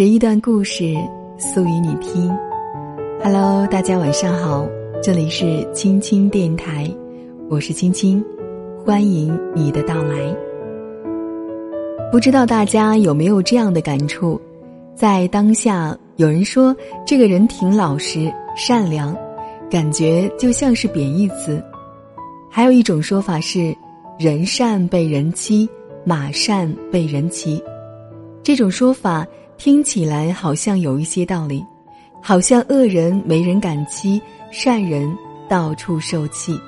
拾一段故事，诉与你听。Hello，大家晚上好，这里是青青电台，我是青青，欢迎你的到来。不知道大家有没有这样的感触？在当下，有人说这个人挺老实、善良，感觉就像是贬义词；还有一种说法是“人善被人欺，马善被人骑”。这种说法。听起来好像有一些道理，好像恶人没人敢欺，善人到处受气。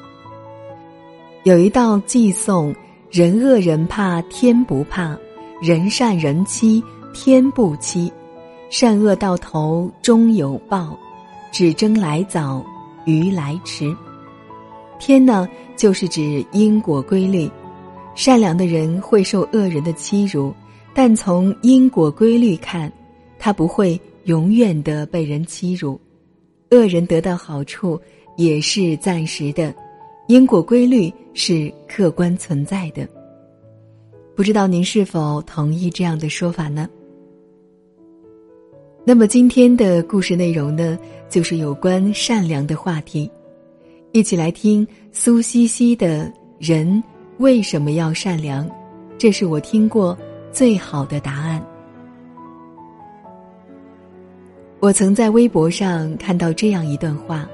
有一道寄颂：人恶人怕天不怕，人善人欺天不欺，善恶到头终有报，只争来早鱼来迟。天呢，就是指因果规律，善良的人会受恶人的欺辱。但从因果规律看，他不会永远的被人欺辱，恶人得到好处也是暂时的，因果规律是客观存在的。不知道您是否同意这样的说法呢？那么今天的故事内容呢，就是有关善良的话题，一起来听苏西西的人为什么要善良？这是我听过。最好的答案。我曾在微博上看到这样一段话：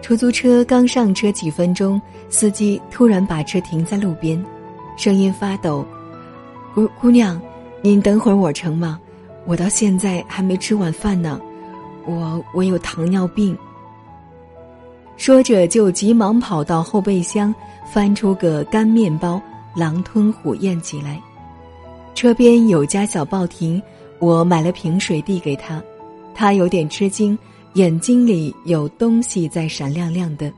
出租车刚上车几分钟，司机突然把车停在路边，声音发抖：“姑姑娘，您等会儿我成吗？我到现在还没吃晚饭呢，我我有糖尿病。”说着就急忙跑到后备箱，翻出个干面包，狼吞虎咽起来。车边有家小报亭，我买了瓶水递给他，他有点吃惊，眼睛里有东西在闪亮亮的。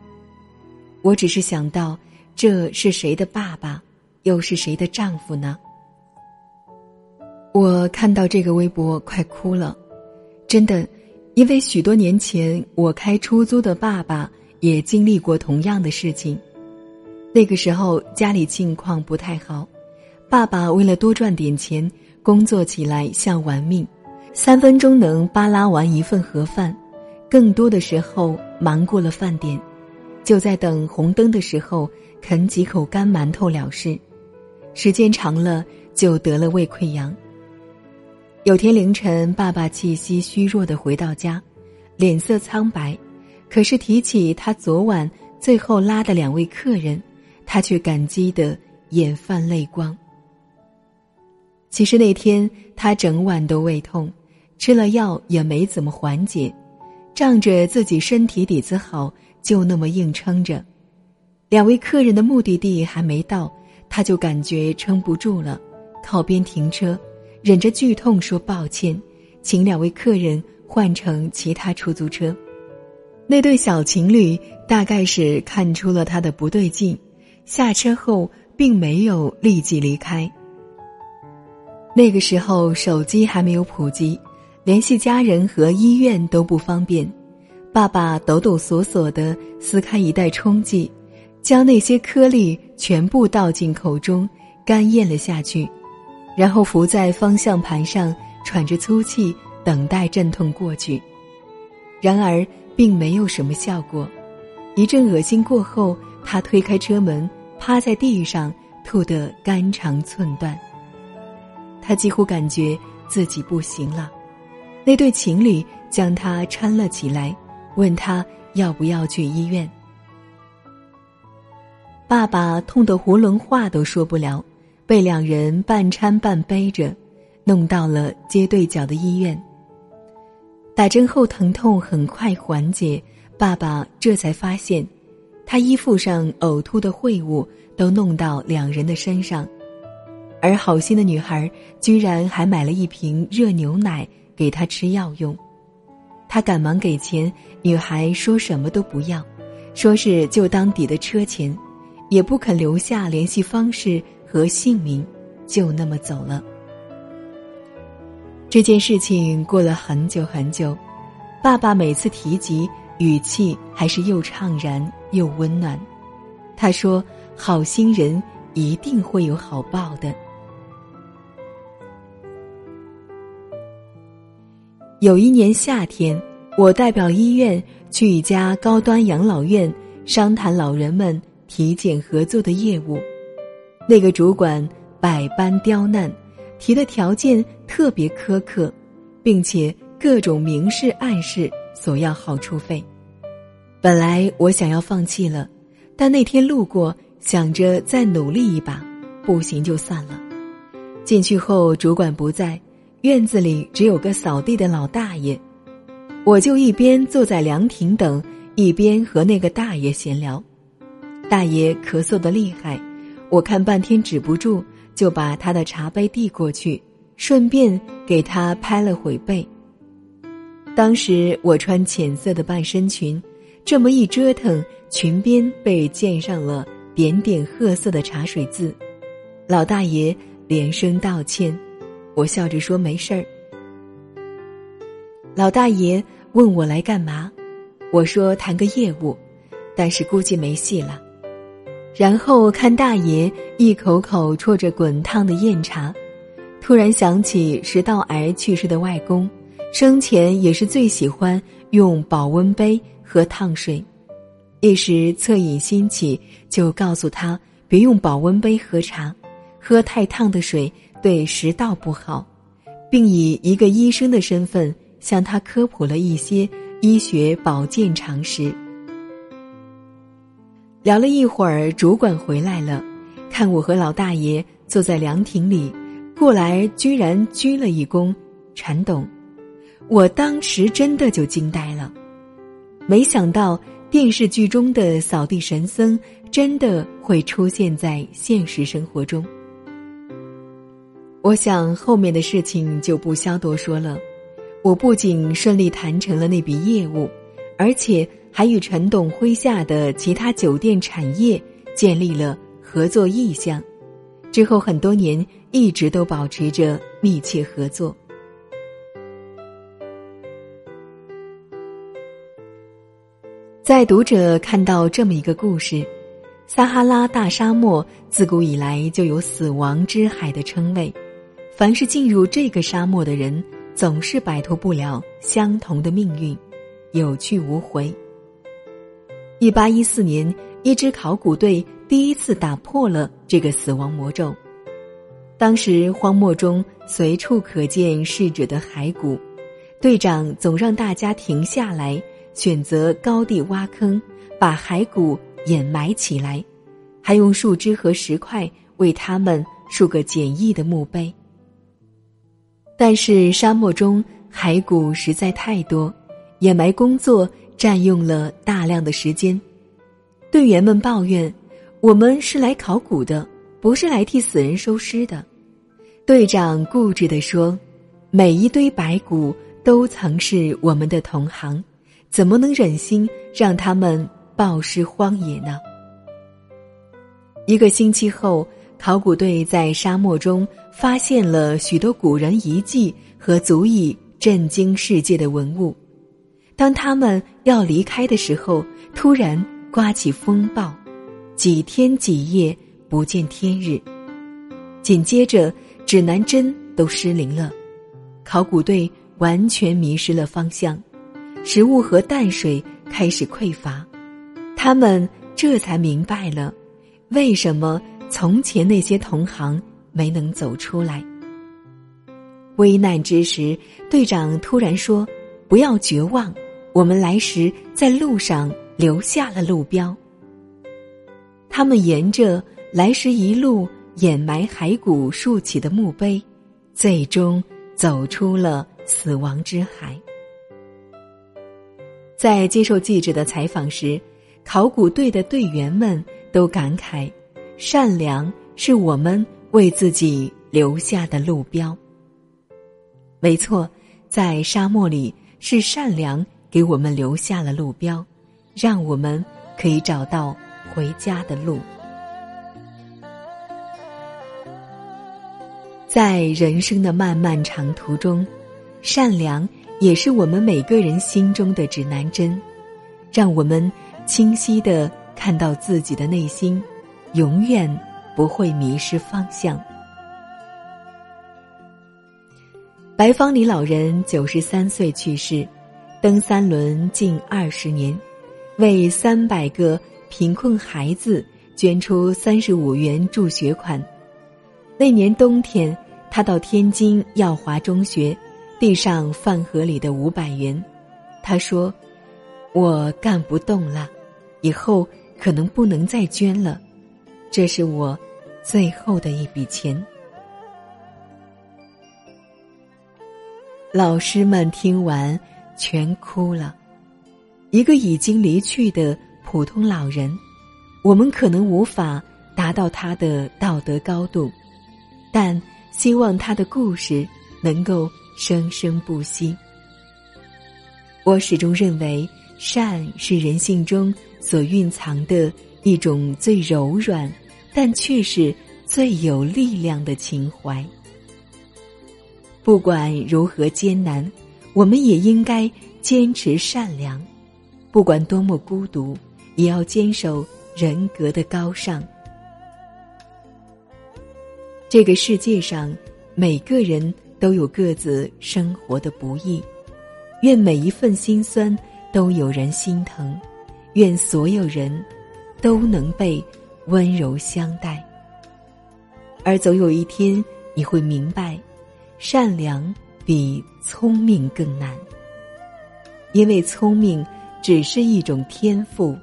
我只是想到，这是谁的爸爸，又是谁的丈夫呢？我看到这个微博快哭了，真的，因为许多年前我开出租的爸爸也经历过同样的事情，那个时候家里境况不太好。爸爸为了多赚点钱，工作起来像玩命，三分钟能扒拉完一份盒饭，更多的时候忙过了饭点，就在等红灯的时候啃几口干馒头了事，时间长了就得了胃溃疡。有天凌晨，爸爸气息虚弱的回到家，脸色苍白，可是提起他昨晚最后拉的两位客人，他却感激的眼泛泪光。其实那天他整晚都胃痛，吃了药也没怎么缓解，仗着自己身体底子好，就那么硬撑着。两位客人的目的地还没到，他就感觉撑不住了，靠边停车，忍着剧痛说抱歉，请两位客人换成其他出租车。那对小情侣大概是看出了他的不对劲，下车后并没有立即离开。那个时候手机还没有普及，联系家人和医院都不方便。爸爸抖抖索索地撕开一袋冲剂，将那些颗粒全部倒进口中，干咽了下去，然后伏在方向盘上喘着粗气，等待阵痛过去。然而并没有什么效果，一阵恶心过后，他推开车门，趴在地上吐得肝肠寸断。他几乎感觉自己不行了，那对情侣将他搀了起来，问他要不要去医院。爸爸痛得囫囵话都说不了，被两人半搀半背着，弄到了街对角的医院。打针后疼痛很快缓解，爸爸这才发现，他衣服上呕吐的秽物都弄到两人的身上。而好心的女孩居然还买了一瓶热牛奶给他吃药用，他赶忙给钱，女孩说什么都不要，说是就当抵的车钱，也不肯留下联系方式和姓名，就那么走了。这件事情过了很久很久，爸爸每次提及，语气还是又怅然又温暖。他说：“好心人一定会有好报的。”有一年夏天，我代表医院去一家高端养老院商谈老人们体检合作的业务，那个主管百般刁难，提的条件特别苛刻，并且各种明示暗示索要好处费。本来我想要放弃了，但那天路过，想着再努力一把，不行就算了。进去后，主管不在。院子里只有个扫地的老大爷，我就一边坐在凉亭等，一边和那个大爷闲聊。大爷咳嗽的厉害，我看半天止不住，就把他的茶杯递过去，顺便给他拍了会背。当时我穿浅色的半身裙，这么一折腾，裙边被溅上了点点褐色的茶水渍。老大爷连声道歉。我笑着说：“没事儿。”老大爷问我来干嘛，我说谈个业务，但是估计没戏了。然后看大爷一口口啜着滚烫的酽茶，突然想起食道癌去世的外公，生前也是最喜欢用保温杯喝烫水，一时恻隐心起，就告诉他别用保温杯喝茶，喝太烫的水。对食道不好，并以一个医生的身份向他科普了一些医学保健常识。聊了一会儿，主管回来了，看我和老大爷坐在凉亭里，过来居然鞠了一躬，禅董，我当时真的就惊呆了，没想到电视剧中的扫地神僧真的会出现在现实生活中。我想后面的事情就不消多说了。我不仅顺利谈成了那笔业务，而且还与陈董麾下的其他酒店产业建立了合作意向。之后很多年一直都保持着密切合作。在读者看到这么一个故事：撒哈拉大沙漠自古以来就有“死亡之海”的称谓。凡是进入这个沙漠的人，总是摆脱不了相同的命运，有去无回。一八一四年，一支考古队第一次打破了这个死亡魔咒。当时荒漠中随处可见逝者的骸骨，队长总让大家停下来，选择高地挖坑，把骸骨掩埋起来，还用树枝和石块为他们竖个简易的墓碑。但是沙漠中骸骨实在太多，掩埋工作占用了大量的时间。队员们抱怨：“我们是来考古的，不是来替死人收尸的。”队长固执地说：“每一堆白骨都曾是我们的同行，怎么能忍心让他们暴尸荒野呢？”一个星期后。考古队在沙漠中发现了许多古人遗迹和足以震惊世界的文物。当他们要离开的时候，突然刮起风暴，几天几夜不见天日。紧接着，指南针都失灵了，考古队完全迷失了方向，食物和淡水开始匮乏。他们这才明白了，为什么。从前那些同行没能走出来。危难之时，队长突然说：“不要绝望，我们来时在路上留下了路标。”他们沿着来时一路掩埋骸骨竖起的墓碑，最终走出了死亡之海。在接受记者的采访时，考古队的队员们都感慨。善良是我们为自己留下的路标。没错，在沙漠里，是善良给我们留下了路标，让我们可以找到回家的路。在人生的漫漫长途中，善良也是我们每个人心中的指南针，让我们清晰的看到自己的内心。永远不会迷失方向。白方里老人九十三岁去世，蹬三轮近二十年，为三百个贫困孩子捐出三十五元助学款。那年冬天，他到天津耀华中学，递上饭盒里的五百元。他说：“我干不动了，以后可能不能再捐了，这是我最后的一笔钱。”老师们听完，全哭了。一个已经离去的普通老人，我们可能无法达到他的道德高度。但希望他的故事能够生生不息。我始终认为，善是人性中所蕴藏的一种最柔软，但却是最有力量的情怀。不管如何艰难，我们也应该坚持善良；不管多么孤独，也要坚守人格的高尚。这个世界上，每个人都有各自生活的不易。愿每一份心酸都有人心疼，愿所有人都能被温柔相待。而总有一天，你会明白，善良比聪明更难。因为聪明只是一种天赋，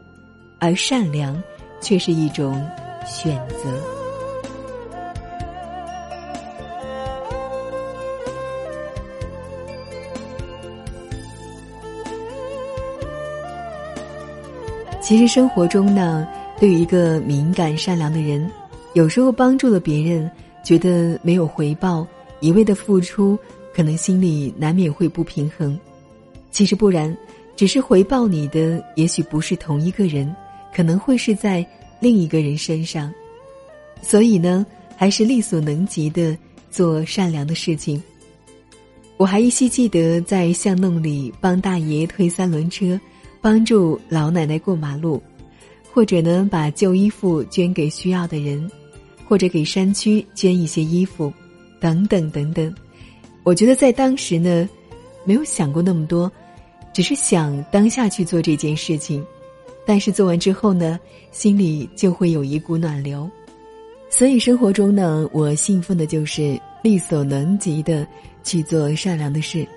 而善良却是一种选择。其实生活中呢，对于一个敏感善良的人，有时候帮助了别人，觉得没有回报，一味的付出，可能心里难免会不平衡。其实不然，只是回报你的，也许不是同一个人，可能会是在另一个人身上。所以呢，还是力所能及的做善良的事情。我还依稀记得在巷弄里帮大爷推三轮车。帮助老奶奶过马路，或者呢，把旧衣服捐给需要的人，或者给山区捐一些衣服，等等等等。我觉得在当时呢，没有想过那么多，只是想当下去做这件事情。但是做完之后呢，心里就会有一股暖流。所以生活中呢，我信奉的就是力所能及的去做善良的事。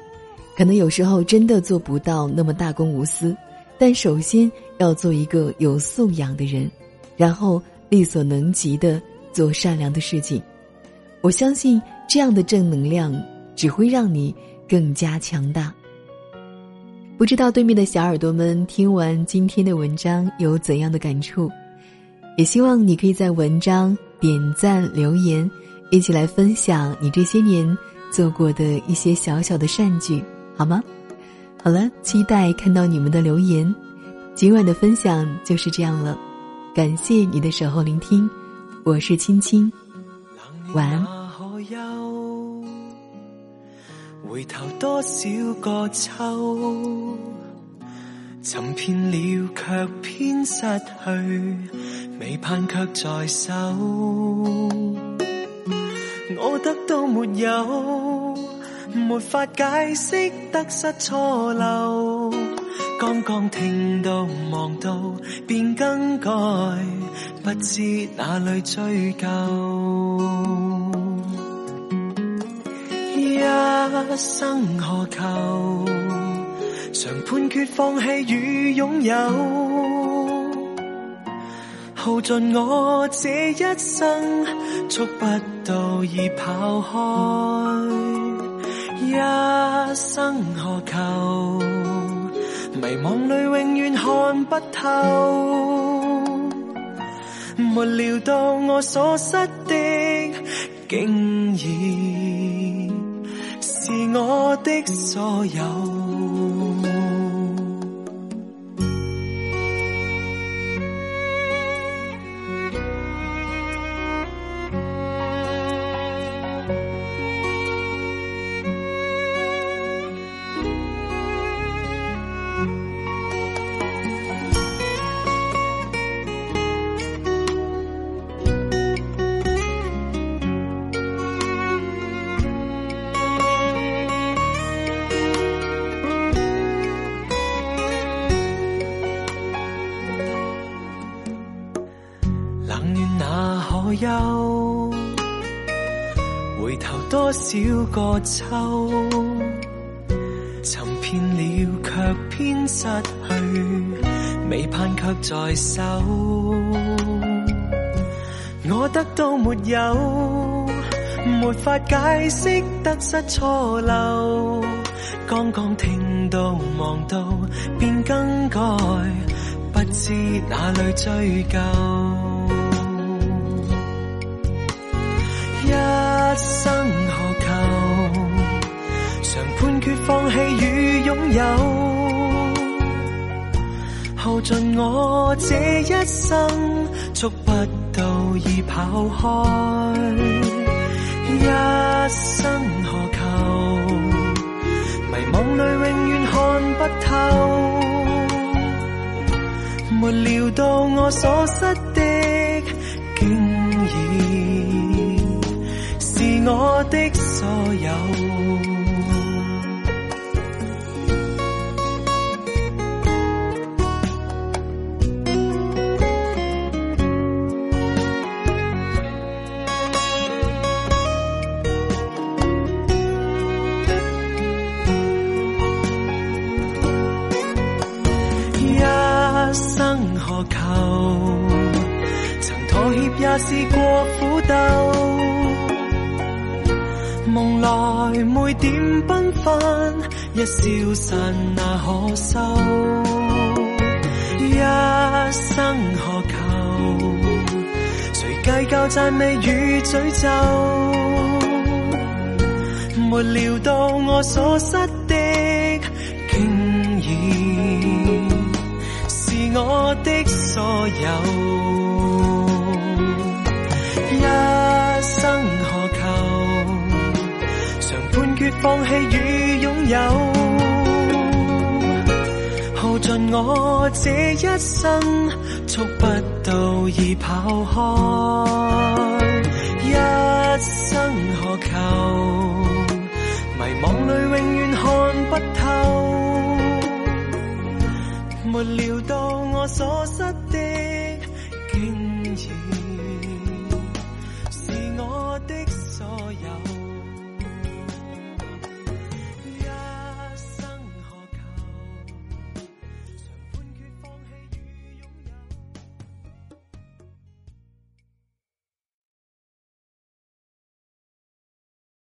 可能有时候真的做不到那么大公无私。但首先要做一个有素养的人，然后力所能及的做善良的事情。我相信这样的正能量只会让你更加强大。不知道对面的小耳朵们听完今天的文章有怎样的感触？也希望你可以在文章点赞留言，一起来分享你这些年做过的一些小小的善举，好吗？好了，期待看到你们的留言。今晚的分享就是这样了，感谢你的守候聆听，我是青青，晚安。回头多少个秋，寻遍了却偏失去，未盼却在手，我得到没有？没法解释得失错漏，刚刚听到望到便更改，不知哪里追究。一生何求？常判决放弃与拥有，耗尽我这一生，触不到已跑开。一生何求？迷惘里永远看不透，没料到我所失的，竟已是我的所有。冷暖哪可休，回头多少个秋，寻遍了却偏失去，未盼却在手。我得到没有，没法解释得失错漏。刚刚听到望到，便更改，不知哪里追究。一生何求？常判决放弃与拥有，耗尽我这一生，触不到已跑开。一生何求？迷惘里永远看不透，没料到我所失的，我的所有。一消散那可收？一生何求？誰計較讚美與詛咒？沒料到我所失的，竟然是我的所有。一生何求？常判決放棄與擁有，我这一生，触不到已跑开。一生何求？迷惘里永远看不透。没料到我所失的，竟然是我的所有。